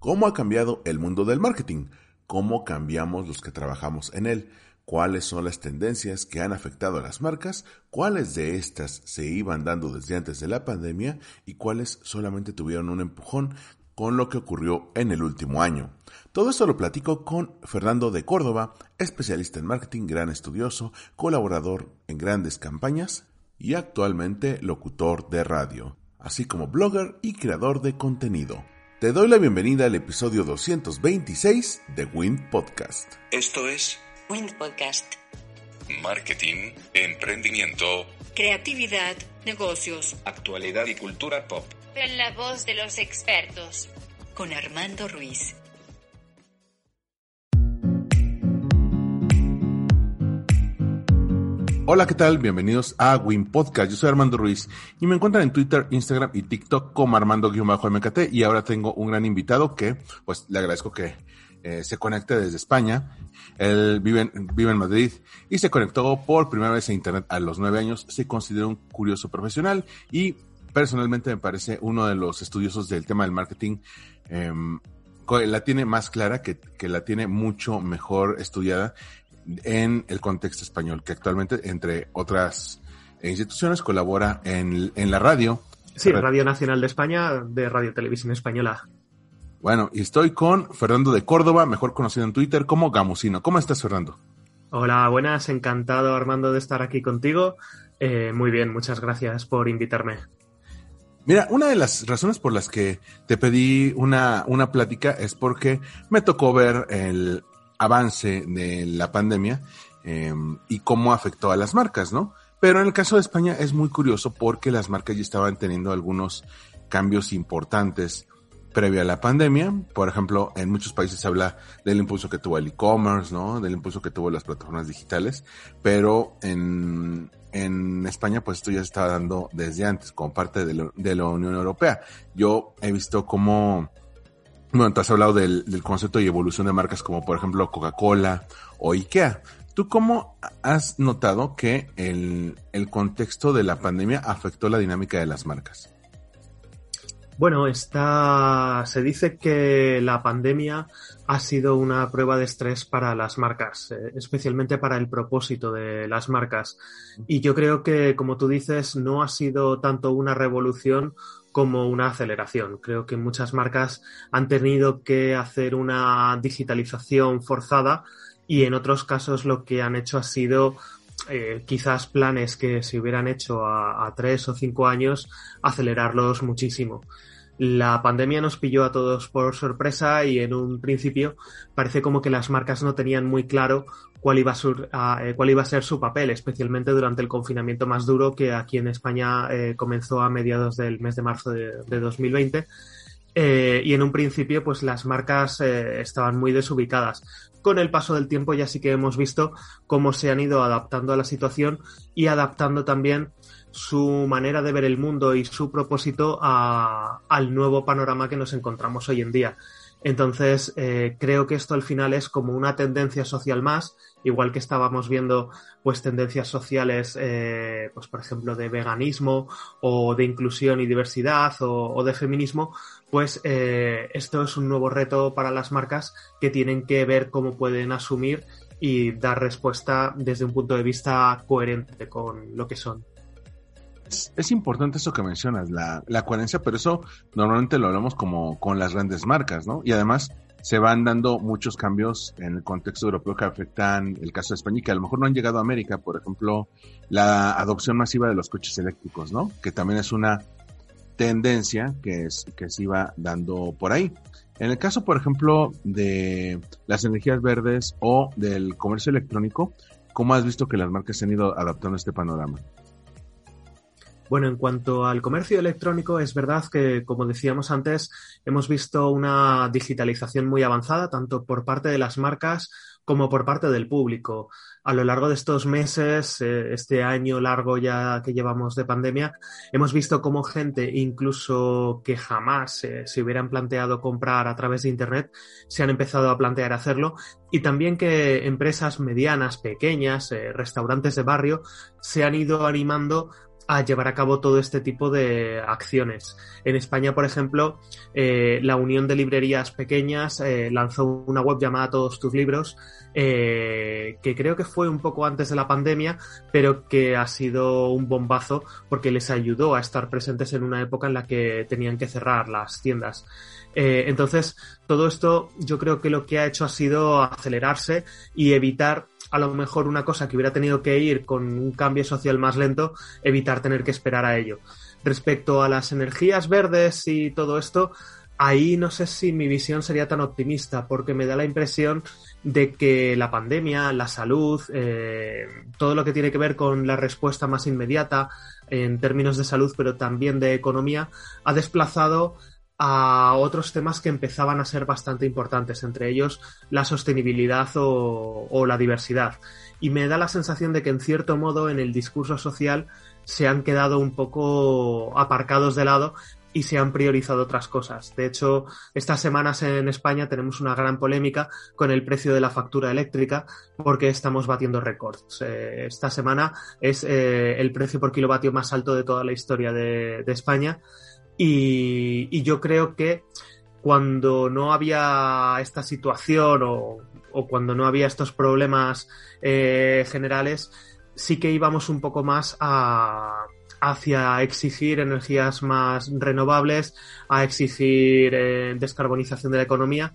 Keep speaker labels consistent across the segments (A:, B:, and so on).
A: ¿Cómo ha cambiado el mundo del marketing? cómo cambiamos los que trabajamos en él, cuáles son las tendencias que han afectado a las marcas, cuáles de estas se iban dando desde antes de la pandemia y cuáles solamente tuvieron un empujón con lo que ocurrió en el último año. Todo esto lo platico con Fernando de Córdoba, especialista en marketing, gran estudioso, colaborador en grandes campañas y actualmente locutor de radio, así como blogger y creador de contenido. Te doy la bienvenida al episodio 226 de Wind Podcast.
B: Esto es
C: Wind Podcast.
B: Marketing, emprendimiento,
C: creatividad, negocios,
B: actualidad y cultura pop.
C: En la voz de los expertos. Con Armando Ruiz.
A: Hola, ¿qué tal? Bienvenidos a Win Podcast. Yo soy Armando Ruiz y me encuentran en Twitter, Instagram y TikTok como Armando-MKT y ahora tengo un gran invitado que pues le agradezco que eh, se conecte desde España. Él vive en, vive en Madrid y se conectó por primera vez a Internet a los nueve años. Se considera un curioso profesional y personalmente me parece uno de los estudiosos del tema del marketing. Em, la tiene más clara, que, que la tiene mucho mejor estudiada en el contexto español, que actualmente, entre otras instituciones, colabora en, la radio.
D: Sí, Radio Nacional de España, de Radio Televisión Española.
A: Bueno, y estoy con Fernando de Córdoba, mejor conocido en Twitter como Gamusino. ¿Cómo estás, Fernando?
D: Hola, buenas, encantado Armando de estar aquí contigo. Eh, muy bien, muchas gracias por invitarme.
A: Mira, una de las razones por las que te pedí una, una plática es porque me tocó ver el, avance de la pandemia em, y cómo afectó a las marcas, ¿no? Pero en el caso de España es muy curioso porque las marcas ya estaban teniendo algunos cambios importantes previo a la pandemia. Por ejemplo, en muchos países se habla del impulso que tuvo el e-commerce, ¿no? Del impulso que tuvo las plataformas digitales, pero en, en España pues esto ya se estaba dando desde antes como parte de, de la Unión Europea. Yo he visto cómo bueno, te has hablado del, concepto y evolución de marcas como por ejemplo Coca-Cola o IKEA. ¿Tú cómo has notado que el, contexto de la pandemia afectó la dinámica de las marcas?
D: Bueno, está, se dice que la pandemia ha sido una prueba de estrés para las marcas, eh, especialmente para el propósito de las marcas. Y yo creo que, como tú dices, no ha sido tanto una revolución como una aceleración. Creo que muchas marcas han tenido que hacer una digitalización forzada y en otros casos lo que han hecho ha sido eh, quizás planes que se hubieran hecho a, tres o cinco años, acelerarlos muchísimo. La pandemia nos pilló a todos por sorpresa y en un principio parece como que las marcas no tenían muy claro cuál iba a, eh, cuál iba a ser su papel, especialmente durante el confinamiento más duro que aquí en España eh, comenzó a mediados del mes de marzo de, 2020. Eh, y en un principio, pues las marcas estaban muy desubicadas. Con el paso del tiempo ya sí que hemos visto cómo se han ido adaptando a la situación y adaptando también su manera de ver el mundo y su propósito al nuevo panorama que nos encontramos hoy en día. Entonces, creo que esto al final es como una tendencia social más igual que estábamos viendo pues tendencias sociales, eh, pues por ejemplo de veganismo o de inclusión y diversidad o, de feminismo, pues eh, esto es un nuevo reto para las marcas que tienen que ver cómo pueden asumir y dar respuesta desde un punto de vista coherente con lo que son.
A: Es, importante eso que mencionas, la, la coherencia, pero eso normalmente lo hablamos como con las grandes marcas, ¿no? Y además, se van dando muchos cambios en el contexto europeo que afectan el caso de España y que a lo mejor no han llegado a América, por ejemplo, la adopción masiva de los coches eléctricos, ¿no? Que también es una tendencia que, es, que se iba dando por ahí. En el caso, por ejemplo, de las energías verdes o del comercio electrónico, ¿cómo has visto que las marcas se han ido adaptando a este panorama?
D: Bueno, en cuanto al comercio electrónico, es verdad que, como decíamos antes, hemos visto una digitalización muy avanzada, tanto por parte de las marcas como por parte del público. A lo largo de estos meses, eh, este año largo ya que llevamos de pandemia, hemos visto cómo gente, incluso que jamás eh, se hubieran planteado comprar a través de Internet, se han empezado a plantear hacerlo y también que empresas medianas, pequeñas, eh, restaurantes de barrio, se han ido animando a llevar a cabo todo este tipo de acciones. En España, por ejemplo, eh, la Unión de Librerías Pequeñas eh, lanzó una web llamada Todos tus libros, eh, que creo que fue un poco antes de la pandemia, pero que ha sido un bombazo porque les ayudó a estar presentes en una época en la que tenían que cerrar las tiendas. entonces, todo esto yo creo que lo que ha hecho ha sido acelerarse y evitar a lo mejor una cosa que hubiera tenido que ir con un cambio social más lento, evitar tener que esperar a ello. Respecto a las energías verdes y todo esto, ahí no sé si mi visión sería tan optimista, porque me da la impresión de que la pandemia, la salud, eh, todo lo que tiene que ver con la respuesta más inmediata en términos de salud, pero también de economía, ha desplazado a otros temas que empezaban a ser bastante importantes, entre ellos la sostenibilidad o, la diversidad. Y me da la sensación de que en cierto modo en el discurso social se han quedado un poco aparcados de lado y se han priorizado otras cosas. De hecho, estas semanas en España tenemos una gran polémica con el precio de la factura eléctrica porque estamos batiendo récords. Eh, esta semana es eh, el precio por kilovatio más alto de toda la historia de España y, yo creo que cuando no había esta situación o, cuando no había estos problemas eh, generales, sí que íbamos un poco más a, hacia exigir energías más renovables, a exigir eh, descarbonización de la economía,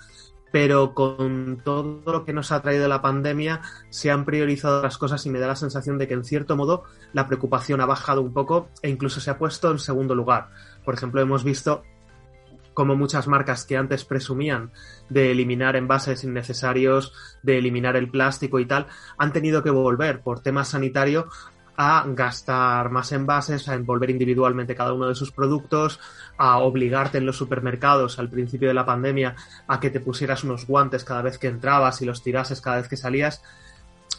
D: pero con todo lo que nos ha traído la pandemia se han priorizado las cosas y me da la sensación de que en cierto modo la preocupación ha bajado un poco e incluso se ha puesto en segundo lugar. Por ejemplo, hemos visto como muchas marcas que antes presumían de eliminar envases innecesarios, de eliminar el plástico y tal, han tenido que volver por temas sanitarios a gastar más envases, a envolver individualmente cada uno de sus productos, a obligarte en los supermercados al principio de la pandemia a que te pusieras unos guantes cada vez que entrabas y los tirases cada vez que salías.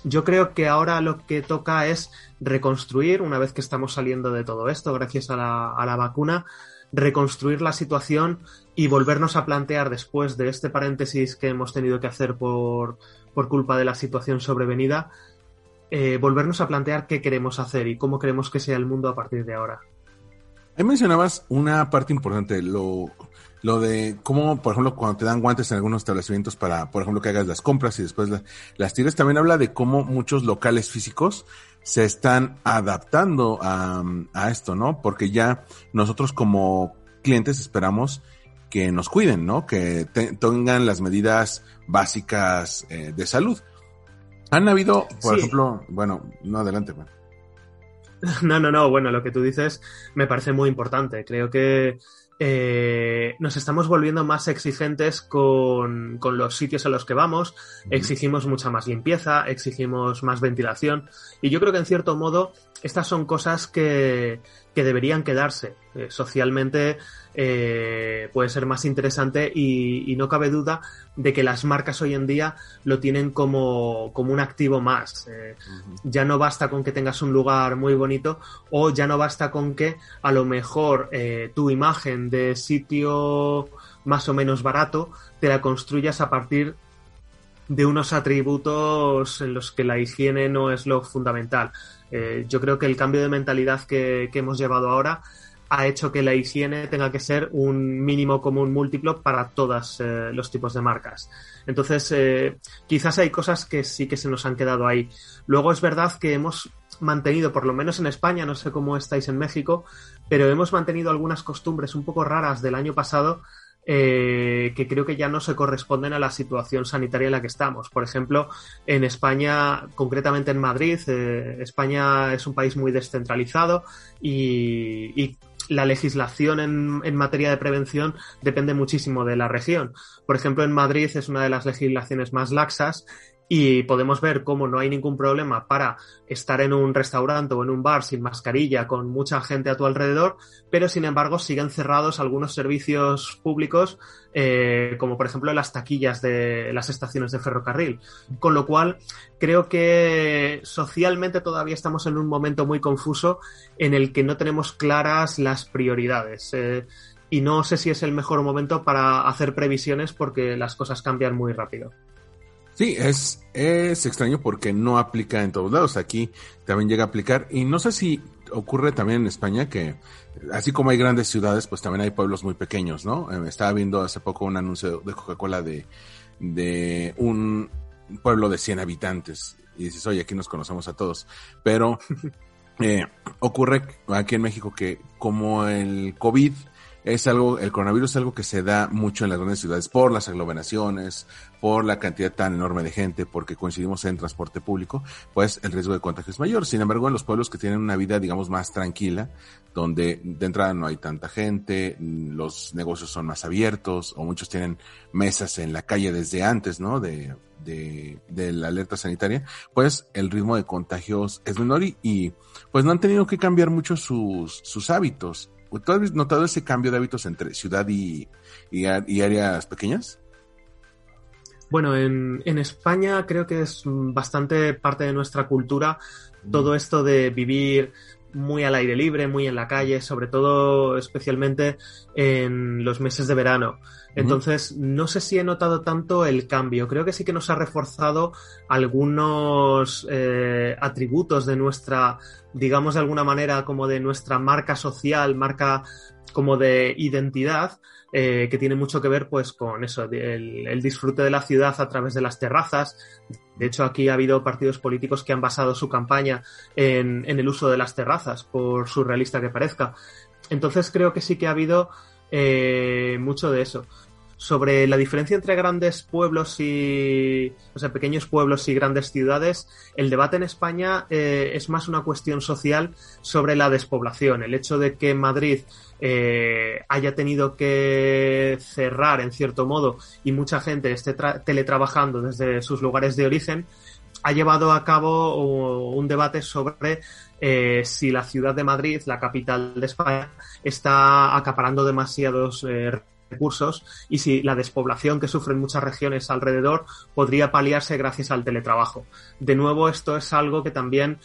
D: Yo creo que ahora lo que toca es reconstruir, una vez que estamos saliendo de todo esto, gracias a la, a la vacuna, reconstruir la situación y volvernos a plantear después de este paréntesis que hemos tenido que hacer por, por culpa de la situación sobrevenida, eh, volvernos a plantear qué queremos hacer y cómo queremos que sea el mundo a partir de ahora.
A: Ahí mencionabas una parte importante, lo, lo de cómo, por ejemplo, cuando te dan guantes en algunos establecimientos para, por ejemplo, que hagas las compras y después las tires, también habla de cómo muchos locales físicos se están adaptando a, a esto, ¿no? Porque ya nosotros como clientes esperamos que nos cuiden, ¿no? Que tengan las medidas básicas eh, de salud. Han habido, por ejemplo, bueno, no adelante, bueno.
D: No, no, no, bueno, lo que tú dices me parece muy importante. Creo que eh, nos estamos volviendo más exigentes con, con, los sitios a los que vamos, exigimos mucha más limpieza, exigimos más ventilación. Y yo creo que en cierto modo estas son cosas que, que deberían quedarse. Eh, socialmente eh, puede ser más interesante y, no cabe duda de que las marcas hoy en día lo tienen como, como un activo más. Eh, ya no basta con que tengas un lugar muy bonito o ya no basta con que a lo mejor tu imagen de sitio más o menos barato te la construyas a partir de unos atributos en los que la higiene no es lo fundamental. Eh, yo creo que el cambio de mentalidad que, hemos llevado ahora ha hecho que la higiene tenga que ser un mínimo común múltiplo para todos eh, los tipos de marcas. Entonces, eh, quizás hay cosas que sí que se nos han quedado ahí. Luego es verdad que hemos mantenido, por lo menos en España, no sé cómo estáis en México, pero hemos mantenido algunas costumbres un poco raras del año pasado eh, que creo que ya no se corresponden a la situación sanitaria en la que estamos. Por ejemplo, en España, concretamente en Madrid, eh, España es un país muy descentralizado y, la legislación en, en, materia de prevención depende muchísimo de la región. Por ejemplo, en Madrid es una de las legislaciones más laxas y podemos ver cómo no hay ningún problema para estar en un restaurante o en un bar sin mascarilla con mucha gente a tu alrededor, pero sin embargo siguen cerrados algunos servicios públicos eh, como por ejemplo las taquillas de las estaciones de ferrocarril. Con lo cual creo que socialmente todavía estamos en un momento muy confuso en el que no tenemos claras las prioridades. Eh, y no sé si es el mejor momento para hacer previsiones porque las cosas cambian muy rápido.
A: Sí, es, es extraño porque no aplica en todos lados. Aquí también llega a aplicar. Y no sé si ocurre también en España que, así como hay grandes ciudades, pues también hay pueblos muy pequeños, ¿no? Eh, estaba viendo hace poco un anuncio de Coca-Cola de, de un pueblo de 100 habitantes. Y dices, oye, aquí nos conocemos a todos. Pero eh, ocurre aquí en México que como el COVID es algo, el coronavirus es algo que se da mucho en las grandes ciudades por las aglomeraciones, por la cantidad tan enorme de gente, porque coincidimos en transporte público, pues el riesgo de contagio es mayor. Sin embargo, en los pueblos que tienen una vida, digamos, más tranquila, donde de entrada no hay tanta gente, los negocios son más abiertos, o muchos tienen mesas en la calle desde antes, ¿no? De, de, de la alerta sanitaria, pues el ritmo de contagios es menor y, y pues no han tenido que cambiar mucho sus, sus hábitos ¿Tú has notado ese cambio de hábitos entre ciudad y, áreas pequeñas?
D: Bueno, en, en, España creo que es bastante parte de nuestra cultura todo esto de vivir muy al aire libre, muy en la calle, sobre todo especialmente en los meses de verano. Entonces, no sé si he notado tanto el cambio. Creo que sí que nos ha reforzado algunos eh, atributos de nuestra, digamos de alguna manera, como de nuestra marca social, marca como de identidad, eh, que tiene mucho que ver pues con eso, el, el, disfrute de la ciudad a través de las terrazas. De hecho, aquí ha habido partidos políticos que han basado su campaña en, en el uso de las terrazas, por surrealista que parezca. Entonces creo que sí que ha habido eh, mucho de eso sobre la diferencia entre grandes pueblos y, o sea, pequeños pueblos y grandes ciudades, el debate en España eh, es más una cuestión social sobre la despoblación. El hecho de que Madrid eh, haya tenido que cerrar en cierto modo y mucha gente esté teletrabajando desde sus lugares de origen, ha llevado a cabo un debate sobre eh, si la ciudad de Madrid, la capital de España, está acaparando demasiados eh, recursos y si la despoblación que sufren muchas regiones alrededor podría paliarse gracias al teletrabajo. De nuevo, esto es algo que también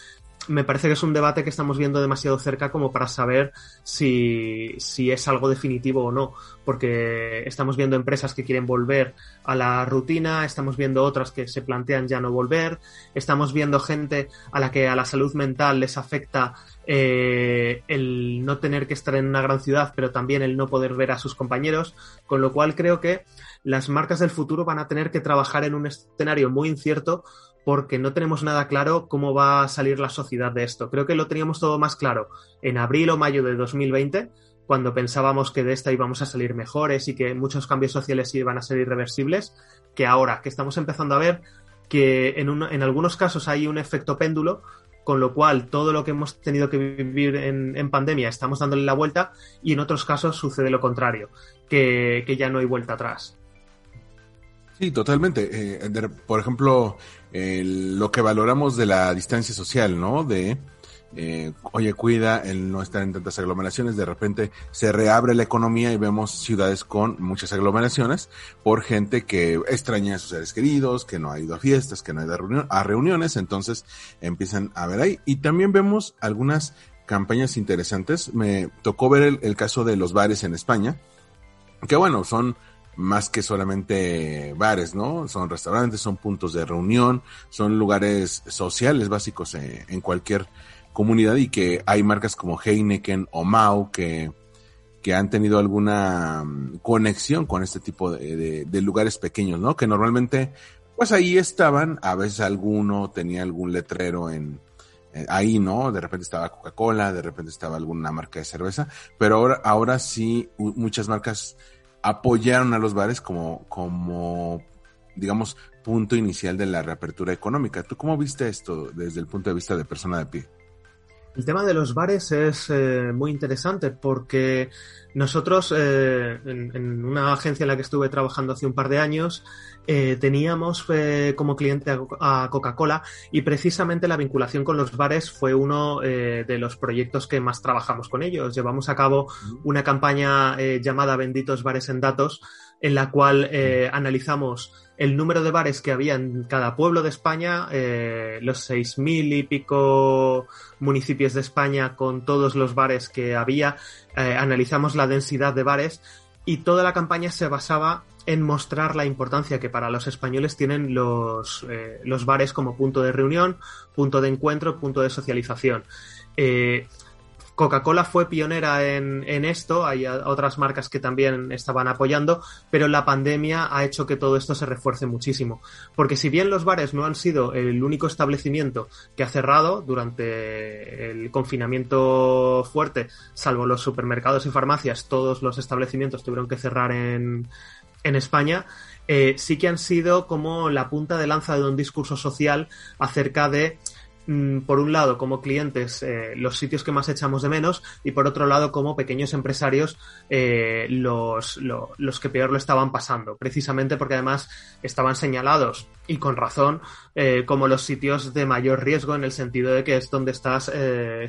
D: me parece que es un debate que estamos viendo demasiado cerca como para saber si, si, es algo definitivo o no, porque estamos viendo empresas que quieren volver a la rutina, estamos viendo otras que se plantean ya no volver, estamos viendo gente a la que a la salud mental les afecta eh, el no tener que estar en una gran ciudad, pero también el no poder ver a sus compañeros, con lo cual creo que las marcas del futuro van a tener que trabajar en un escenario muy incierto porque no tenemos nada claro cómo va a salir la sociedad de esto. Creo que lo teníamos todo más claro en abril o mayo de 2020, cuando pensábamos que de esta íbamos a salir mejores y que muchos cambios sociales iban a ser irreversibles, que ahora que estamos empezando a ver que en, en algunos casos hay un efecto péndulo, con lo cual todo lo que hemos tenido que vivir en, pandemia estamos dándole la vuelta y en otros casos sucede lo contrario, que ya no hay vuelta atrás.
A: Sí, totalmente. Eh, por ejemplo, lo que valoramos de la distancia social, ¿no? De, eh, oye, cuida el no estar en tantas aglomeraciones, de repente se reabre la economía y vemos ciudades con muchas aglomeraciones por gente que extraña a sus seres queridos, que no ha ido a fiestas, que no ha ido a, reuniones, entonces empiezan a ver ahí. Y también vemos algunas campañas interesantes. Me tocó ver el caso de los bares en España, que bueno, son más que solamente bares, ¿no? Son restaurantes, son puntos de reunión, son lugares sociales básicos en, cualquier comunidad y que hay marcas como Heineken o Mau que, que han tenido alguna mm, conexión con este tipo de, de, lugares pequeños, ¿no? Que normalmente, pues ahí estaban, a veces alguno tenía algún letrero en, ahí, ¿no? De repente estaba Coca-Cola, de repente estaba alguna marca de cerveza, pero ahora, ahora sí muchas marcas apoyaron a los bares como, como, digamos, punto inicial de la reapertura económica. ¿Tú cómo viste esto desde el punto de vista de persona de pie?
D: El tema de los bares es eh, muy interesante porque Nosotros, eh, en, una agencia en la que estuve trabajando hace un par de años, eh, teníamos como cliente a, Coca-Cola y precisamente la vinculación con los bares fue uno de los proyectos que más trabajamos con ellos. Llevamos a cabo una campaña llamada Benditos Bares en Datos, en la cual analizamos el número de bares que había en cada pueblo de España, eh, los seis mil y pico municipios de España con todos los bares que había, eh, analizamos la densidad de bares y toda la campaña se basaba en mostrar la importancia que para los españoles tienen los, eh, los bares como punto de reunión, punto de encuentro, punto de socialización. Coca-Cola fue pionera en, esto, hay otras marcas que también estaban apoyando, pero la pandemia ha hecho que todo esto se refuerce muchísimo. Porque si bien los bares no han sido el único establecimiento que ha cerrado durante el confinamiento fuerte, salvo los supermercados y farmacias, todos los establecimientos tuvieron que cerrar en, España, eh, sí que han sido como la punta de lanza de un discurso social acerca de por un lado, como clientes, eh, los sitios que más echamos de menos y por otro lado, como pequeños empresarios, eh, los, los, que peor lo estaban pasando, precisamente porque además estaban señalados y con razón eh, como los sitios de mayor riesgo en el sentido de que es donde estás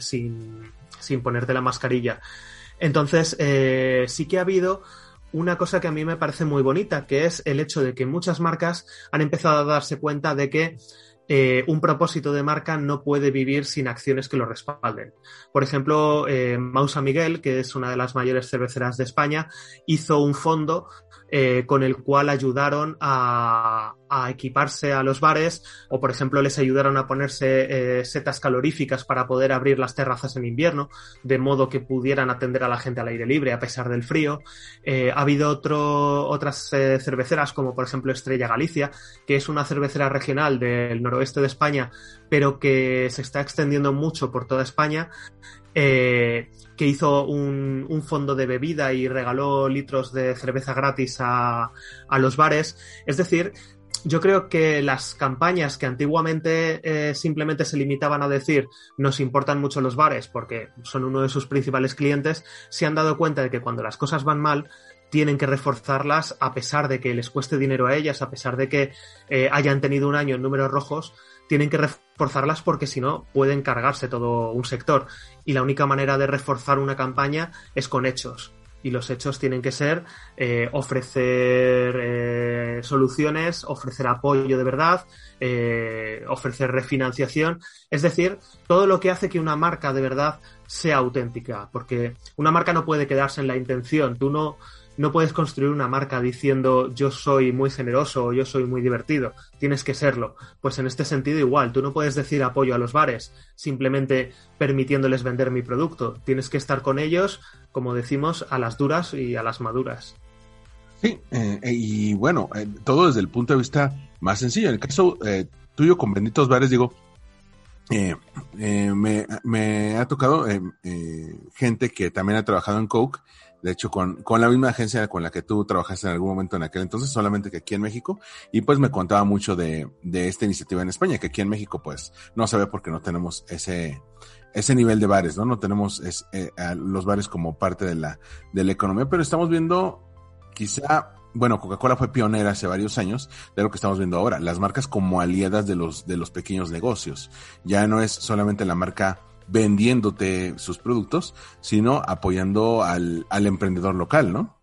D: sin, sin ponerte la mascarilla. Entonces, sí que ha habido una cosa que a mí me parece muy bonita, que es el hecho de que muchas marcas han empezado a darse cuenta de que eh, un propósito de marca no puede vivir sin acciones que lo respalden. Por ejemplo, eh, Mausa Miguel, que es una de las mayores cerveceras de España, hizo un fondo eh, con el cual ayudaron a, equiparse a los bares o, por ejemplo, les ayudaron a ponerse eh, setas caloríficas para poder abrir las terrazas en invierno, de modo que pudieran atender a la gente al aire libre a pesar del frío. Eh, ha habido otras cerveceras, como por ejemplo Estrella Galicia, que es una cervecera regional del noroeste de España, pero que se está extendiendo mucho por toda España que hizo un, fondo de bebida y regaló litros de cerveza gratis a, los bares. Es decir, yo creo que las campañas que antiguamente eh, simplemente se limitaban a decir nos importan mucho los bares porque son uno de sus principales clientes, se han dado cuenta de que cuando las cosas van mal, tienen que reforzarlas a pesar de que les cueste dinero a ellas, a pesar de que eh, hayan tenido un año en números rojos, tienen que reforzarlas porque si no pueden cargarse todo un sector. Y la única manera de reforzar una campaña es con hechos. Y los hechos tienen que ser eh, ofrecer eh, soluciones, ofrecer apoyo de verdad, eh, ofrecer refinanciación. Es decir, todo lo que hace que una marca de verdad sea auténtica. Porque una marca no puede quedarse en la intención. Tú no, no puedes construir una marca diciendo yo soy muy generoso o yo soy muy divertido. Tienes que serlo. Pues en este sentido igual, tú no puedes decir apoyo a los bares simplemente permitiéndoles vender mi producto. Tienes que estar con ellos, como decimos, a las duras y a las maduras.
A: Sí, eh, y bueno, eh, todo desde el punto de vista más sencillo. En el caso eh, tuyo con benditos bares, digo, me, me, ha tocado gente que también ha trabajado en Coke de hecho, con, con la misma agencia con la que tú trabajaste en algún momento en aquel entonces, solamente que aquí en México, y pues me contaba mucho de, de esta iniciativa en España, que aquí en México pues no se ve porque no tenemos ese, ese nivel de bares, ¿no? No tenemos es, eh, los bares como parte de la, de la economía, pero estamos viendo quizá, bueno, Coca-Cola fue pionera hace varios años de lo que estamos viendo ahora, las marcas como aliadas de los, de los pequeños negocios. Ya no es solamente la marca vendiéndote sus productos, sino apoyando al, al emprendedor local, ¿no?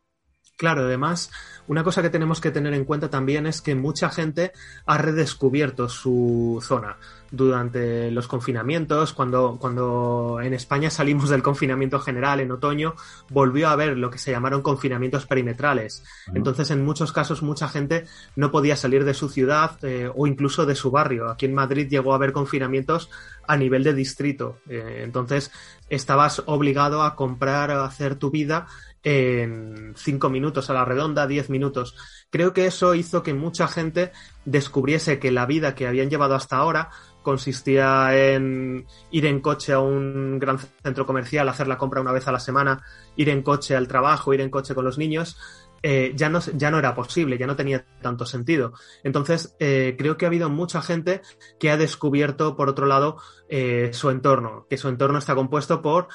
D: Claro, además, una cosa que tenemos que tener en cuenta también es que mucha gente ha redescubierto su zona durante los confinamientos, cuando, cuando en España salimos del confinamiento general en otoño, volvió a haber lo que se llamaron confinamientos perimetrales. Entonces, en muchos casos, mucha gente no podía salir de su ciudad eh, o incluso de su barrio. Aquí en Madrid llegó a haber confinamientos a nivel de distrito. Eh, entonces, estabas obligado a comprar, a hacer tu vida en cinco minutos a la redonda, diez minutos. Creo que eso hizo que mucha gente descubriese que la vida que habían llevado hasta ahora consistía en ir en coche a un gran centro comercial, hacer la compra una vez a la semana, ir en coche al trabajo, ir en coche con los niños, eh, ya, no, ya no era posible, ya no tenía tanto sentido. Entonces, eh, creo que ha habido mucha gente que ha descubierto, por otro lado, eh, su entorno, que su entorno está compuesto por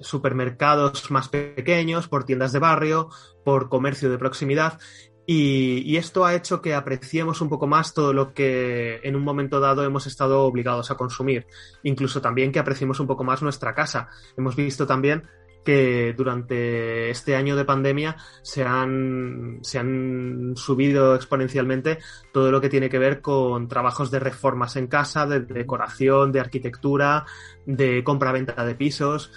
D: supermercados más pequeños, por tiendas de barrio, por comercio de proximidad. Y, esto ha hecho que apreciemos un poco más todo lo que en un momento dado hemos estado obligados a consumir. Incluso también que apreciemos un poco más nuestra casa. Hemos visto también que durante este año de pandemia se han, se han subido exponencialmente todo lo que tiene que ver con trabajos de reformas en casa, de decoración, de arquitectura, de compra-venta de pisos.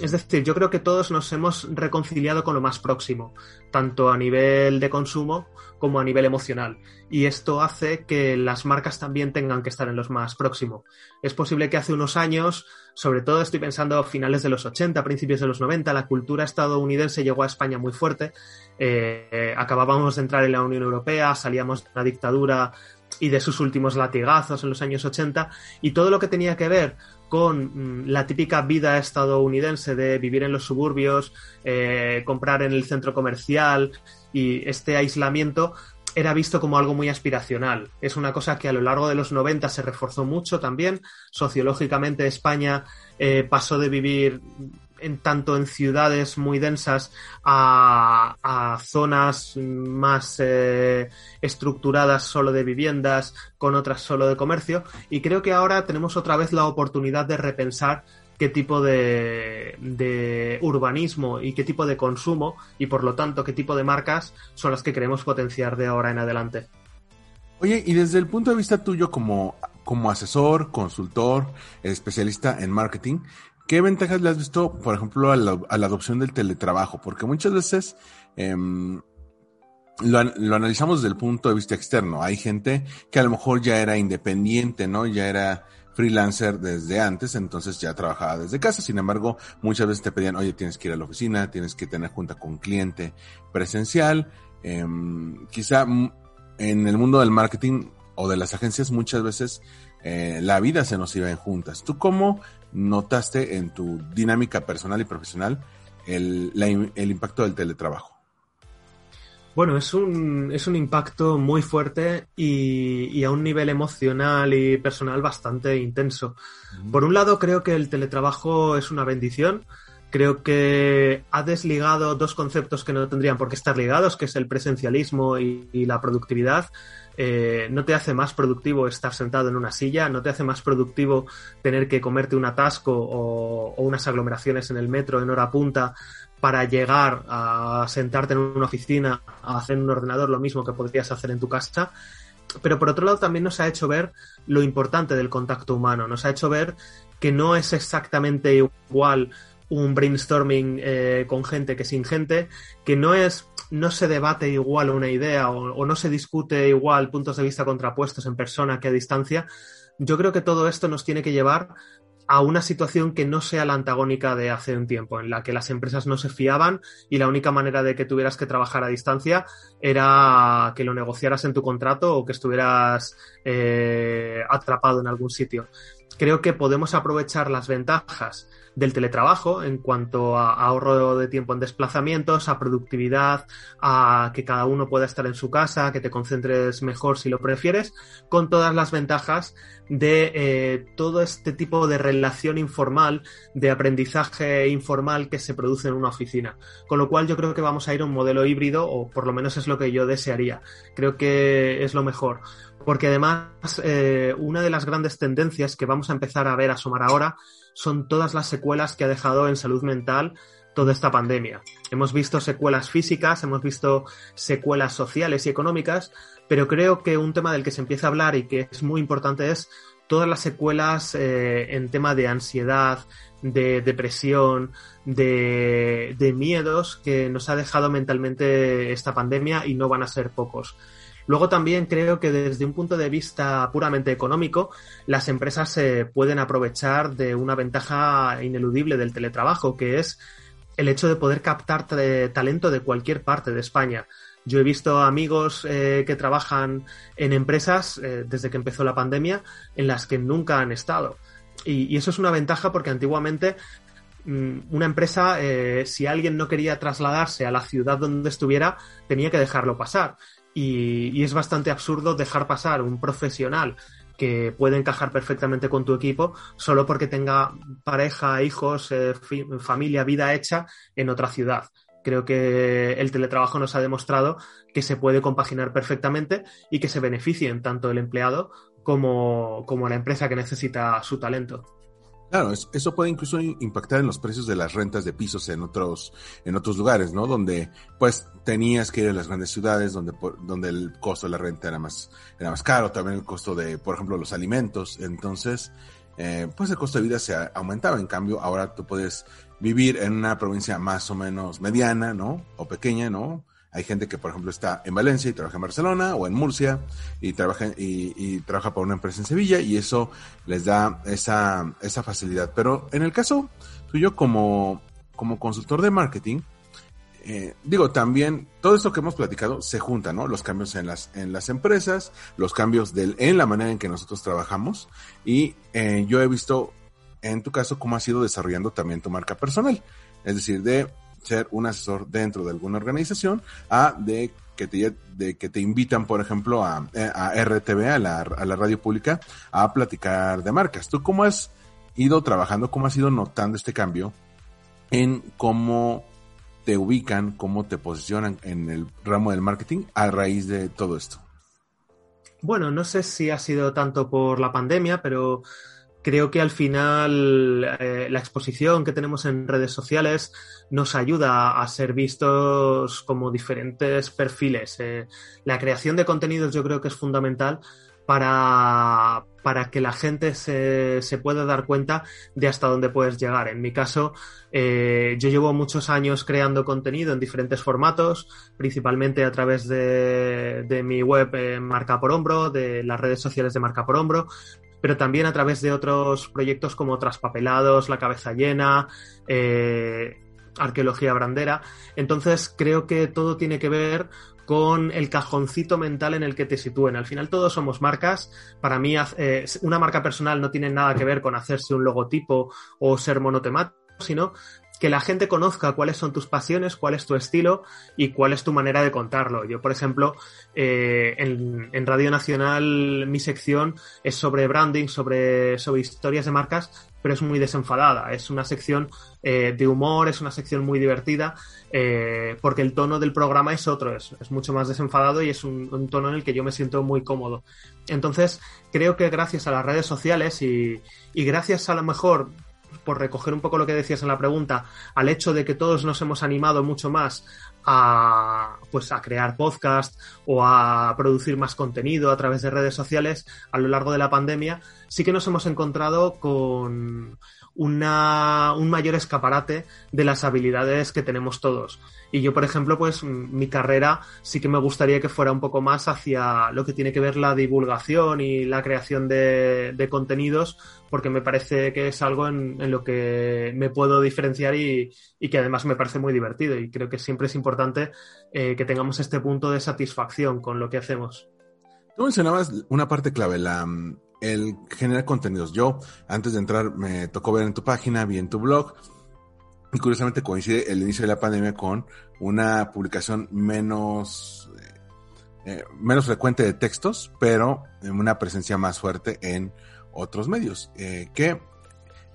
D: Es decir, yo creo que todos nos hemos reconciliado con lo más próximo, tanto a nivel de consumo como a nivel emocional. Y esto hace que las marcas también tengan que estar en los más próximos. Es posible que hace unos años, sobre todo estoy pensando a finales de los 80, principios de los 90, la cultura estadounidense llegó a España muy fuerte. Eh, acabábamos de entrar en la Unión Europea, salíamos de la dictadura y de sus últimos latigazos en los años 80 y todo lo que tenía que ver con mm, la típica vida estadounidense de vivir en los suburbios, eh, comprar en el centro comercial y este aislamiento era visto como algo muy aspiracional. Es una cosa que a lo largo de los 90 se reforzó mucho también. Sociológicamente España eh, pasó de vivir en tanto en ciudades muy densas a, zonas más eh, estructuradas solo de viviendas, con otras solo de comercio. Y creo que ahora tenemos otra vez la oportunidad de repensar qué tipo de, de, urbanismo y qué tipo de consumo y por lo tanto qué tipo de marcas son las que queremos potenciar de ahora en adelante.
A: Oye, y desde el punto de vista tuyo como, como asesor, consultor, especialista en marketing, ¿Qué ventajas le has visto, por ejemplo, a la, adopción del teletrabajo? Porque muchas veces em, lo, analizamos desde el punto de vista externo. Hay gente que a lo mejor ya era independiente, ¿no? Ya era freelancer desde antes, entonces ya trabajaba desde casa. Sin embargo, muchas veces te pedían, oye, tienes que ir a la oficina, tienes que tener junta con cliente presencial. Em, quizá en el mundo del marketing o de las agencias muchas veces eh, la vida se nos iba en juntas. ¿Tú cómo notaste en tu dinámica personal y profesional el, el impacto del teletrabajo?
D: Bueno, es un, es un impacto muy fuerte y, y, a un nivel emocional y personal bastante intenso. Por un lado, creo que el teletrabajo es una bendición. Creo que ha desligado dos conceptos que no tendrían por qué estar ligados, que es el presencialismo y, y la productividad. Eh, no te hace más productivo estar sentado en una silla, no te hace más productivo tener que comerte un atasco o, unas aglomeraciones en el metro en hora punta para llegar a sentarte en una oficina a hacer un ordenador lo mismo que podrías hacer en tu casa. Pero por otro lado también nos ha hecho ver lo importante del contacto humano, nos ha hecho ver que no es exactamente igual un brainstorming eh, con gente que sin gente, que no es no se debate igual una idea o, no se discute igual puntos de vista contrapuestos en persona que a distancia, yo creo que todo esto nos tiene que llevar a una situación que no sea la antagónica de hace un tiempo, en la que las empresas no se fiaban y la única manera de que tuvieras que trabajar a distancia era que lo negociaras en tu contrato o que estuvieras eh, atrapado en algún sitio. Creo que podemos aprovechar las ventajas del teletrabajo en cuanto a ahorro de tiempo en desplazamientos, a productividad, a que cada uno pueda estar en su casa, que te concentres mejor si lo prefieres, con todas las ventajas de eh, todo este tipo de relación informal, de aprendizaje informal que se produce en una oficina. Con lo cual yo creo que vamos a ir a un modelo híbrido, o por lo menos es lo que yo desearía. Creo que es lo mejor. Porque además, eh, una de las grandes tendencias que vamos a empezar a ver asomar ahora son todas las secuelas que ha dejado en salud mental toda esta pandemia. Hemos visto secuelas físicas, hemos visto secuelas sociales y económicas, pero creo que un tema del que se empieza a hablar y que es muy importante es todas las secuelas eh, en tema de ansiedad, de depresión, de, de miedos que nos ha dejado mentalmente esta pandemia y no van a ser pocos. Luego también creo que desde un punto de vista puramente económico, las empresas se pueden aprovechar de una ventaja ineludible del teletrabajo, que es el hecho de poder captar talento de cualquier parte de España. Yo he visto amigos eh, que trabajan en empresas eh, desde que empezó la pandemia en las que nunca han estado. y, eso es una ventaja porque antiguamente mm, una empresa, eh, si alguien no quería trasladarse a la ciudad donde estuviera, tenía que dejarlo pasar. Y, es bastante absurdo dejar pasar un profesional que puede encajar perfectamente con tu equipo solo porque tenga pareja, hijos, eh, familia, vida hecha en otra ciudad. Creo que el teletrabajo nos ha demostrado que se puede compaginar perfectamente y que se beneficien tanto el empleado como, como la empresa que necesita su talento.
A: Claro, eso puede incluso impactar en los precios de las rentas de pisos en otros, en otros lugares, ¿no? Donde, pues, tenías que ir a las grandes ciudades, donde, donde el costo de la renta era más, era más caro, también el costo de, por ejemplo, los alimentos. Entonces, eh, pues el costo de vida se aumentaba. En cambio, ahora tú puedes vivir en una provincia más o menos mediana, ¿no? O pequeña, ¿no? Hay gente que, por ejemplo, está en Valencia y trabaja en Barcelona o en Murcia y trabaja, y, trabaja para una empresa en Sevilla y eso les da esa, esa facilidad. Pero en el caso tuyo como, como consultor de marketing, eh, digo, también todo esto que hemos platicado se junta, ¿no? Los cambios en las, en las empresas, los cambios del, en la manera en que nosotros trabajamos y eh, yo he visto en tu caso cómo has ido desarrollando también tu marca personal. Es decir, de ser un asesor dentro de alguna organización a de que te, de que te invitan, por ejemplo, a, a RTV, a la, a la radio pública, a platicar de marcas. ¿Tú cómo has ido trabajando, cómo has ido notando este cambio en cómo te ubican, cómo te posicionan en el ramo del marketing a raíz de todo esto?
D: Bueno, no sé si ha sido tanto por la pandemia, pero creo que al final eh, la exposición que tenemos en redes sociales nos ayuda a ser vistos como diferentes perfiles. Eh, la creación de contenidos yo creo que es fundamental para, para que la gente se, se, pueda dar cuenta de hasta dónde puedes llegar. En mi caso, eh, yo llevo muchos años creando contenido en diferentes formatos, principalmente a través de, de mi web Marca por Hombro, de las redes sociales de Marca por Hombro, pero también a través de otros proyectos como Traspapelados, La Cabeza Llena, eh, Arqueología Brandera. Entonces creo que todo tiene que ver con el cajoncito mental en el que te sitúen. Al final todos somos marcas. Para mí eh, una marca personal no tiene nada que ver con hacerse un logotipo o ser monotemático, sino que la gente conozca cuáles son tus pasiones, cuál es tu estilo y cuál es tu manera de contarlo. Yo, por ejemplo, eh, en, Radio Nacional mi sección es sobre branding, sobre, historias de marcas, pero es muy desenfadada. Es una sección eh, de humor, es una sección muy divertida, eh, porque el tono del programa es otro, es, mucho más desenfadado y es un, un, tono en el que yo me siento muy cómodo. Entonces, creo que gracias a las redes sociales y, y gracias a lo mejor por recoger un poco lo que decías en la pregunta, al hecho de que todos nos hemos animado mucho más a, pues, a crear podcast o a producir más contenido a través de redes sociales a lo largo de la pandemia, sí que nos hemos encontrado con una, un mayor escaparate de las habilidades que tenemos todos. Y yo, por ejemplo, pues mi carrera sí que me gustaría que fuera un poco más hacia lo que tiene que ver la divulgación y la creación de, de contenidos, porque me parece que es algo en, lo que me puedo diferenciar y, y, que además me parece muy divertido. Y creo que siempre es importante eh, que tengamos este punto de satisfacción con lo que hacemos.
A: Tú mencionabas una parte clave, la, el generar contenidos. Yo, antes de entrar, me tocó ver en tu página, vi en tu blog, y curiosamente coincide el inicio de la pandemia con una publicación menos, eh, menos frecuente de textos, pero en una presencia más fuerte en otros medios. Eh, ¿Qué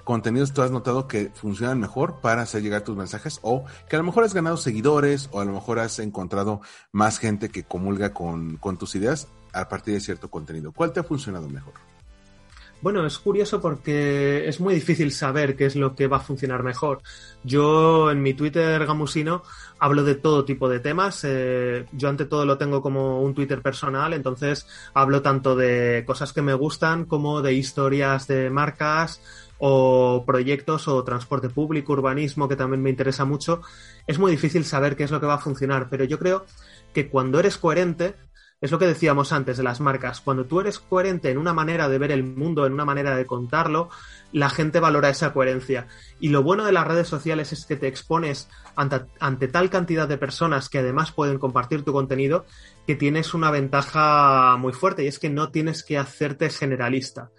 A: contenidos tú has notado que funcionan mejor para hacer llegar tus mensajes? O que a lo mejor has ganado seguidores, o a lo mejor has encontrado más gente que comulga con tus ideas a partir de cierto contenido. ¿Cuál te ha funcionado mejor?
D: Bueno, es curioso porque es muy difícil saber qué es lo que va a funcionar mejor. Yo en mi Twitter gamusino hablo de todo tipo de temas. Eh, yo ante todo lo tengo como un Twitter personal, entonces hablo tanto de cosas que me gustan como de historias de marcas o proyectos o transporte público, urbanismo, que también me interesa mucho. Es muy difícil saber qué es lo que va a funcionar, pero yo creo que cuando eres coherente, es lo que decíamos antes de las marcas. Cuando tú eres coherente en una manera de ver el mundo, en una manera de contarlo, la gente valora esa coherencia. Y lo bueno de las redes sociales es que te expones ante, tal cantidad de personas que además pueden compartir tu contenido que tienes una ventaja muy fuerte y es que no tienes que hacerte generalista.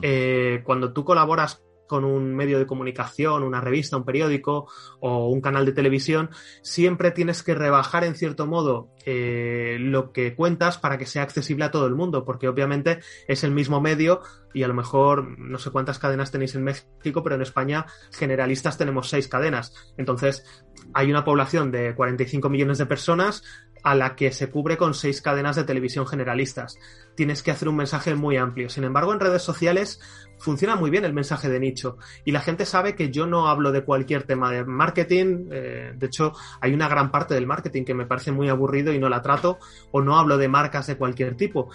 D: Eh, cuando tú colaboras con un medio de comunicación, una revista, un periódico o un canal de televisión, siempre tienes que rebajar en cierto modo eh, lo que cuentas para que sea accesible a todo el mundo, porque obviamente es el mismo medio y a lo mejor no sé cuántas cadenas tenéis en México, pero en España generalistas tenemos seis cadenas. Entonces, hay una población de 45 millones de personas a la que se cubre con seis cadenas de televisión generalistas. Tienes que hacer un mensaje muy amplio. Sin embargo, en redes sociales funciona muy bien el mensaje de nicho y la gente sabe que yo no hablo de cualquier tema de marketing. Eh, de hecho, hay una gran parte del marketing que me parece muy aburrido y no la trato o no hablo de marcas de cualquier tipo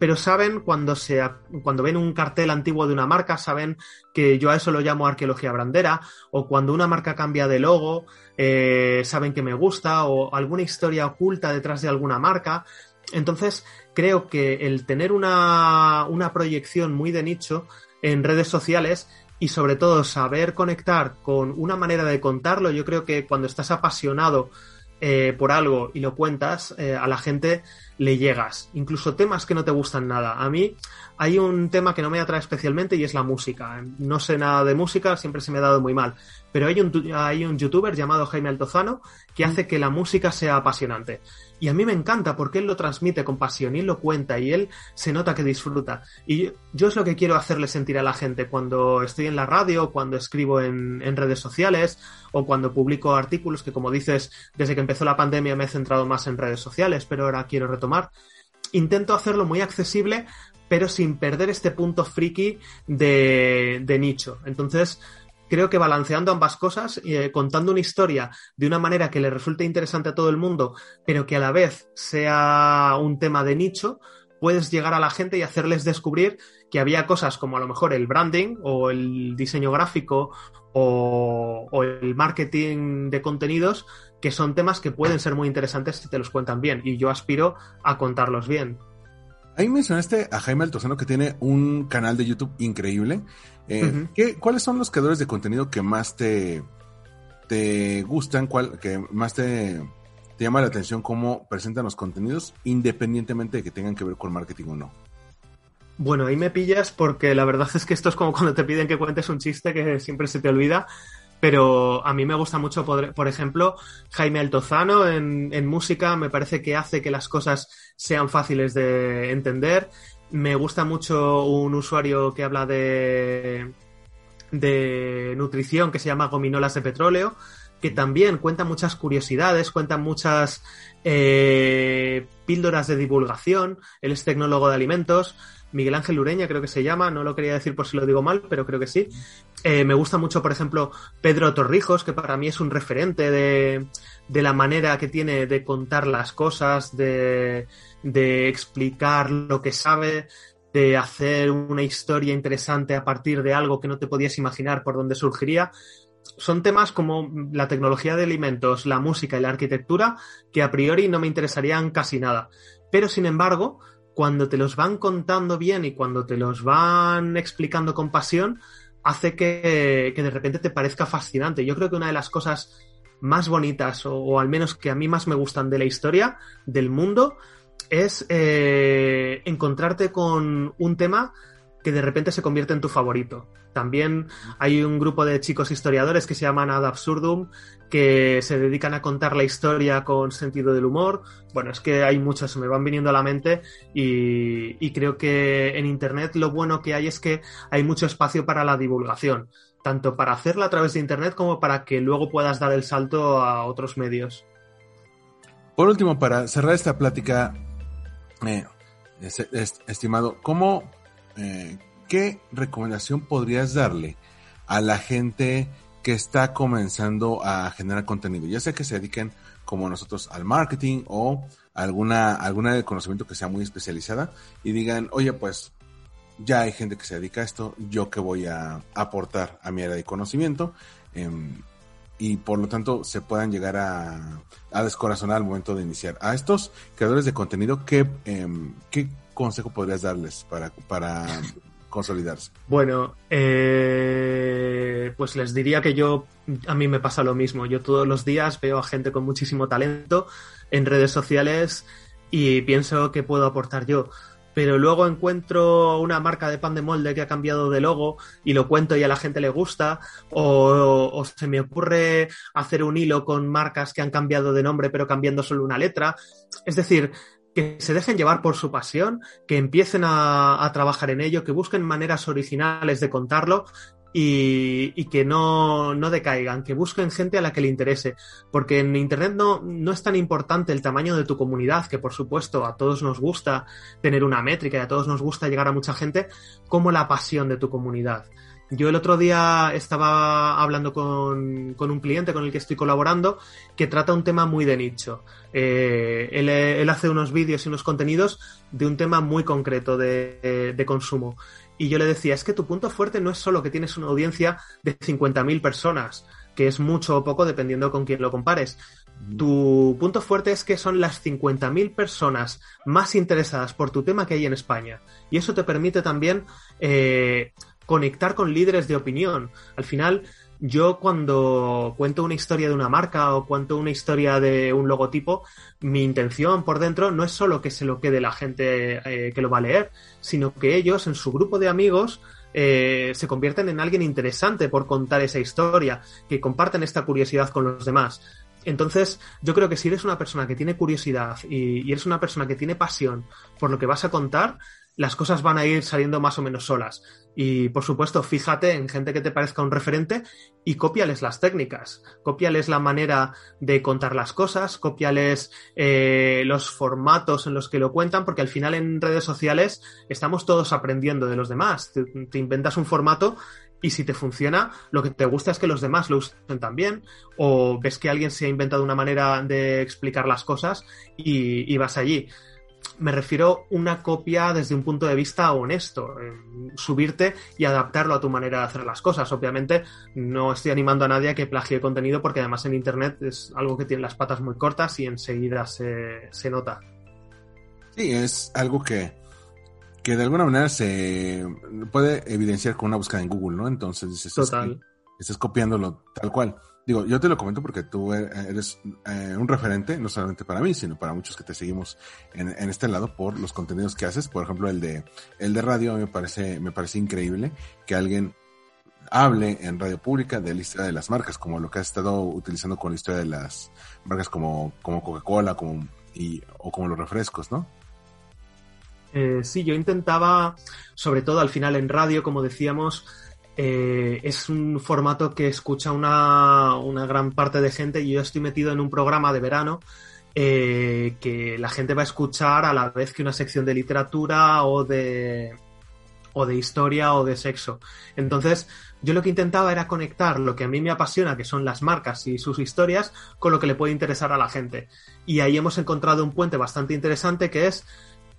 D: pero saben cuando se cuando ven un cartel antiguo de una marca, saben que yo a eso lo llamo arqueología brandera, o cuando una marca cambia de logo, eh, saben que me gusta, o alguna historia oculta detrás de alguna marca. Entonces, creo que el tener una, una proyección muy de nicho en redes sociales y sobre todo saber conectar con una manera de contarlo, yo creo que cuando estás apasionado eh, por algo y lo cuentas, eh, a la gente le llegas. Incluso temas que no te gustan nada. A mí hay un tema que no me atrae especialmente y es la música. No sé nada de música, siempre se me ha dado muy mal. Pero hay un, hay un youtuber llamado Jaime Altozano que hace que la música sea apasionante. Y a mí me encanta porque él lo transmite con pasión y lo cuenta y él se nota que disfruta. Y yo es lo que quiero hacerle sentir a la gente cuando estoy en la radio, cuando escribo en, en redes sociales o cuando publico artículos que como dices, desde que empezó la pandemia me he centrado más en redes sociales, pero ahora quiero retomar. Intento hacerlo muy accesible, pero sin perder este punto friki de, de nicho. Entonces, creo que balanceando ambas cosas, eh, contando una historia de una manera que le resulte interesante a todo el mundo, pero que a la vez sea un tema de nicho, puedes llegar a la gente y hacerles descubrir que había cosas como a lo mejor el branding o el diseño gráfico o, o el marketing de contenidos, que son temas que pueden ser muy interesantes si te los cuentan bien. Y yo aspiro a contarlos bien.
A: Ahí mencionaste a Jaime Altozano que tiene un canal de YouTube increíble. Eh, ¿qué, ¿Cuáles son los creadores de contenido que más te, te gustan? Cuál, que más te, te llama la atención cómo presentan los contenidos, independientemente de que tengan que ver con marketing o no?
D: Bueno, ahí me pillas porque la verdad es que esto es como cuando te piden que cuentes un chiste que siempre se te olvida pero a mí me gusta mucho, por, ejemplo, Jaime Altozano en, en, música, me parece que hace que las cosas sean fáciles de entender. Me gusta mucho un usuario que habla de, de nutrición que se llama Gominolas de Petróleo, que también cuenta muchas curiosidades, cuenta muchas eh, píldoras de divulgación. Él es tecnólogo de alimentos. Miguel Ángel Ureña, creo que se llama, no lo quería decir por si lo digo mal, pero creo que sí. Eh, me gusta mucho, por ejemplo, Pedro Torrijos, que para mí es un referente de, de la manera que tiene de contar las cosas, de, de explicar lo que sabe, de hacer una historia interesante a partir de algo que no te podías imaginar por dónde surgiría. Son temas como la tecnología de alimentos, la música y la arquitectura que a priori no me interesarían casi nada. Pero sin embargo, cuando te los van contando bien y cuando te los van explicando con pasión, hace que, de repente te parezca fascinante. Yo creo que una de las cosas más bonitas, o, al menos que a mí más me gustan de la historia, del mundo, es eh, encontrarte con un tema que de repente se convierte en tu favorito. También hay un grupo de chicos historiadores que se llaman Ad Absurdum, que se dedican a contar la historia con sentido del humor. Bueno, es que hay muchos, me van viniendo a la mente y, creo que en Internet lo bueno que hay es que hay mucho espacio para la divulgación, tanto para hacerla a través de Internet como para que luego puedas dar el salto a otros medios.
A: Por último, para cerrar esta plática, eh, estimado, ¿cómo eh, ¿qué recomendación podrías darle a la gente que está comenzando a generar contenido? Ya sea que se dediquen como nosotros al marketing o alguna, alguna de conocimiento que sea muy especializada y digan, oye, pues ya hay gente que se dedica a esto, yo que voy a aportar a mi área de conocimiento. Em, y por lo tanto se puedan llegar a, a, descorazonar al momento de iniciar. A estos creadores de contenido, ¿qué, eh, ¿qué consejo podrías darles para, para consolidarse?
D: Bueno, eh, pues les diría que yo, a mí me pasa lo mismo. Yo todos los días veo a gente con muchísimo talento en redes sociales y pienso que puedo aportar yo. pero luego encuentro una marca de pan de molde que ha cambiado de logo y lo cuento y a la gente le gusta, o, o, se me ocurre hacer un hilo con marcas que han cambiado de nombre pero cambiando solo una letra. Es decir, que se dejen llevar por su pasión, que empiecen a, trabajar en ello, que busquen maneras originales de contarlo y, y que no, no, decaigan, que busquen gente a la que le interese, porque en Internet no, no, es tan importante el tamaño de tu comunidad, que por supuesto a todos nos gusta tener una métrica y a todos nos gusta llegar a mucha gente, como la pasión de tu comunidad. Yo el otro día estaba hablando con, con, un cliente con el que estoy colaborando que trata un tema muy de nicho. Eh, él, él, hace unos vídeos y unos contenidos de un tema muy concreto de, de consumo. Y yo le decía, es que tu punto fuerte no es solo que tienes una audiencia de 50.000 personas, que es mucho o poco dependiendo con quién lo compares. Tu punto fuerte es que son las 50.000 personas más interesadas por tu tema que hay en España. Y eso te permite también eh, conectar con líderes de opinión. Al final, yo cuando cuento una historia de una marca o cuento una historia de un logotipo, mi intención por dentro no es solo que se lo quede la gente eh, que lo va a leer, sino que ellos en su grupo de amigos eh, se convierten en alguien interesante por contar esa historia, que comparten esta curiosidad con los demás. Entonces, yo creo que si eres una persona que tiene curiosidad y, y eres una persona que tiene pasión por lo que vas a contar, las cosas van a ir saliendo más o menos solas. Y por supuesto, fíjate en gente que te parezca un referente y cópiales las técnicas, cópiales la manera de contar las cosas, cópiales eh, los formatos en los que lo cuentan, porque al final en redes sociales estamos todos aprendiendo de los demás. Te, inventas un formato y si te funciona, lo que te gusta es que los demás lo usen también, o ves que alguien se ha inventado una manera de explicar las cosas y vas allí me refiero una copia desde un punto de vista honesto, subirte y adaptarlo a tu manera de hacer las cosas. Obviamente no estoy animando a nadie a que plagie contenido porque además en Internet es algo que tiene las patas muy cortas y enseguida se, se nota.
A: Sí, es algo que, que de alguna manera se puede evidenciar con una búsqueda en Google, ¿no? Entonces dices,
D: Total.
A: Es estás copiándolo tal cual. Digo, yo te lo comento porque tú eres eh, un referente, no solamente para mí, sino para muchos que te seguimos en, en, este lado por los contenidos que haces. Por ejemplo, el de, el de radio me parece, me parece increíble que alguien hable en radio pública de la historia de las marcas, como lo que has estado utilizando con la historia de las marcas como, como Coca-Cola, como, o como los refrescos, ¿no?
D: Eh, sí, yo intentaba, sobre todo al final en radio, como decíamos, eh, es un formato que escucha una, gran parte de gente yo estoy metido en un programa de verano eh, que la gente va a escuchar a la vez que una sección de literatura o de, o de historia o de sexo. Entonces, yo lo que intentaba era conectar lo que a mí me apasiona, que son las marcas y sus historias, con lo que le puede interesar a la gente. Y ahí hemos encontrado un puente bastante interesante que es,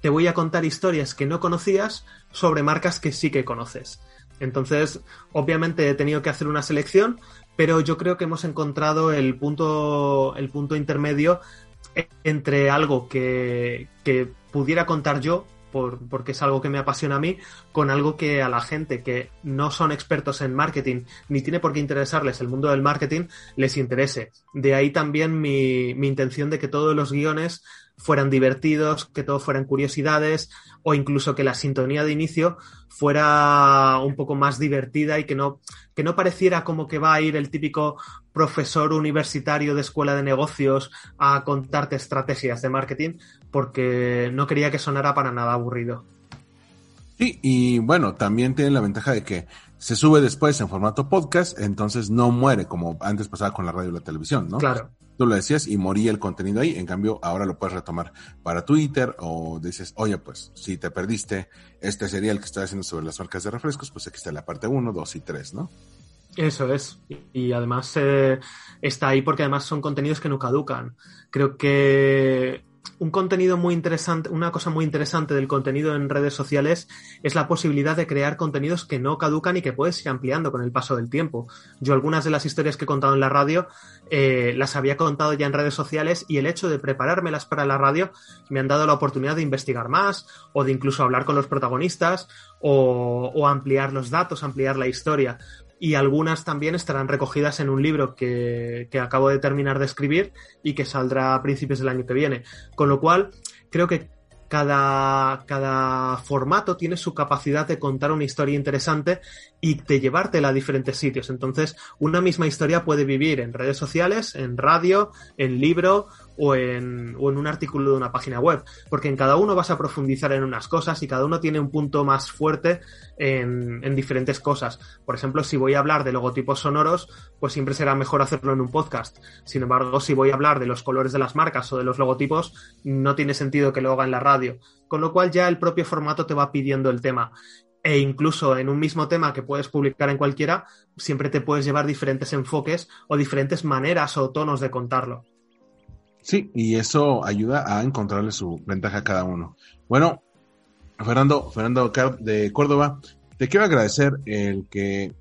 D: te voy a contar historias que no conocías sobre marcas que sí que conoces. Entonces, obviamente he tenido que hacer una selección, pero yo creo que hemos encontrado el punto, el punto intermedio entre algo que, que pudiera contar yo, por, porque es algo que me apasiona a mí, con algo que a la gente que no son expertos en marketing, ni tiene por qué interesarles el mundo del marketing, les interese. De ahí también mi, mi intención de que todos los guiones fueran divertidos, que todo fueran curiosidades o incluso que la sintonía de inicio fuera un poco más divertida y que no, que no pareciera como que va a ir el típico profesor universitario de escuela de negocios a contarte estrategias de marketing, porque no quería que sonara para nada aburrido.
A: Sí, y bueno, también tiene la ventaja de que se sube después en formato podcast, entonces no muere como antes pasaba con la radio y la televisión, ¿no?
D: Claro
A: tú lo decías y moría el contenido ahí. En cambio, ahora lo puedes retomar para Twitter o dices, oye, pues si te perdiste este serial que estoy haciendo sobre las marcas de refrescos, pues aquí está la parte 1, 2 y 3, ¿no?
D: Eso es. Y además eh, está ahí porque además son contenidos que no caducan. Creo que un contenido muy interesante, una cosa muy interesante del contenido en redes sociales es la posibilidad de crear contenidos que no caducan y que puedes ir ampliando con el paso del tiempo. Yo algunas de las historias que he contado en la radio eh, las había contado ya en redes sociales y el hecho de preparármelas para la radio me han dado la oportunidad de investigar más o de incluso hablar con los protagonistas o, o ampliar los datos, ampliar la historia y algunas también estarán recogidas en un libro que, que, acabo de terminar de escribir y que saldrá a principios del año que viene. Con lo cual, creo que cada, cada formato tiene su capacidad de contar una historia interesante y de llevártela a diferentes sitios. Entonces, una misma historia puede vivir en redes sociales, en radio, en libro o en, o en un artículo de una página web, porque en cada uno vas a profundizar en unas cosas y cada uno tiene un punto más fuerte en, en diferentes cosas. Por ejemplo, si voy a hablar de logotipos sonoros, pues siempre será mejor hacerlo en un podcast. Sin embargo, si voy a hablar de los colores de las marcas o de los logotipos, no tiene sentido que lo haga en la radio. Con lo cual ya el propio formato te va pidiendo el tema e incluso en un mismo tema que puedes publicar en cualquiera, siempre te puedes llevar diferentes enfoques o diferentes maneras o tonos de contarlo.
A: Sí, y eso ayuda a encontrarle su ventaja a cada uno. Bueno, Fernando, Fernando de Córdoba, te quiero agradecer el que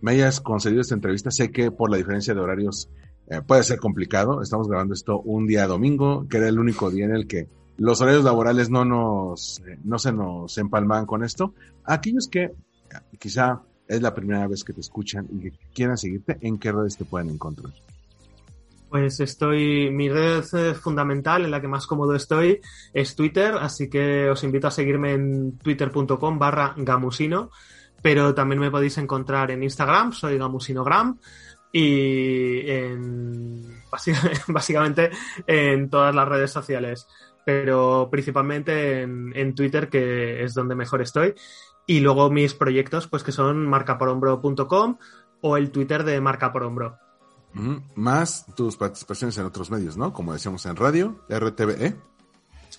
A: me hayas concedido esta entrevista. Sé que por la diferencia de horarios eh, puede ser complicado. Estamos grabando esto un día domingo, que era el único día en el que los horarios laborales no nos, eh, no se nos empalman con esto. Aquellos que quizá es la primera vez que te escuchan y que quieran seguirte, ¿en qué redes te pueden encontrar?
D: Pues estoy, mi red fundamental en la que más cómodo estoy es Twitter, así que os invito a seguirme en twitter.com barra gamusino, pero también me podéis encontrar en Instagram, soy gamusinogram, y en, básicamente en todas las redes sociales, pero principalmente en, Twitter, que es donde mejor estoy. Y luego mis proyectos, pues que son marcaporombro.com o el Twitter de Marca.
A: Más tus participaciones en otros medios, ¿no? Como decíamos en radio, RTVE.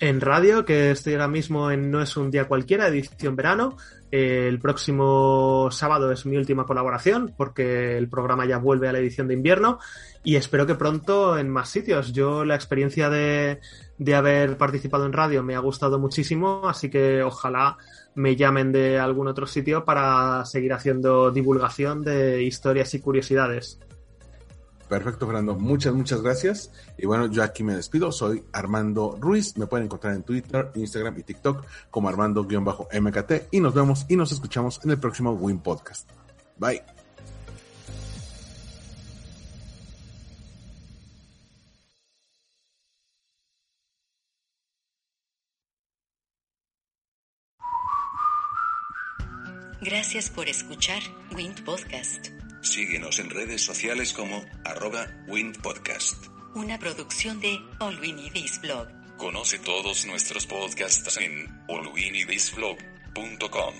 D: En radio, que estoy ahora mismo en No es un día cualquiera, edición verano. el próximo sábado es mi última colaboración, porque el programa ya vuelve a la edición de invierno. Y espero que pronto en más sitios. Yo la experiencia de, de haber participado en radio me ha gustado muchísimo, así que ojalá me llamen de algún otro sitio para seguir haciendo divulgación de historias y curiosidades.
A: Perfecto, Fernando. Muchas, muchas gracias. Y bueno, yo aquí me despido. Soy Armando Ruiz. Me pueden encontrar en Twitter, Instagram y TikTok como Armando-MKT. Y nos vemos y nos escuchamos en el próximo Win Podcast. Bye.
C: Gracias por escuchar Wind Podcast.
B: Síguenos en redes sociales como arroba windpodcast.
C: Una producción de All We Need Is Blog.
B: Conoce todos nuestros podcasts en allwinidisblog.com.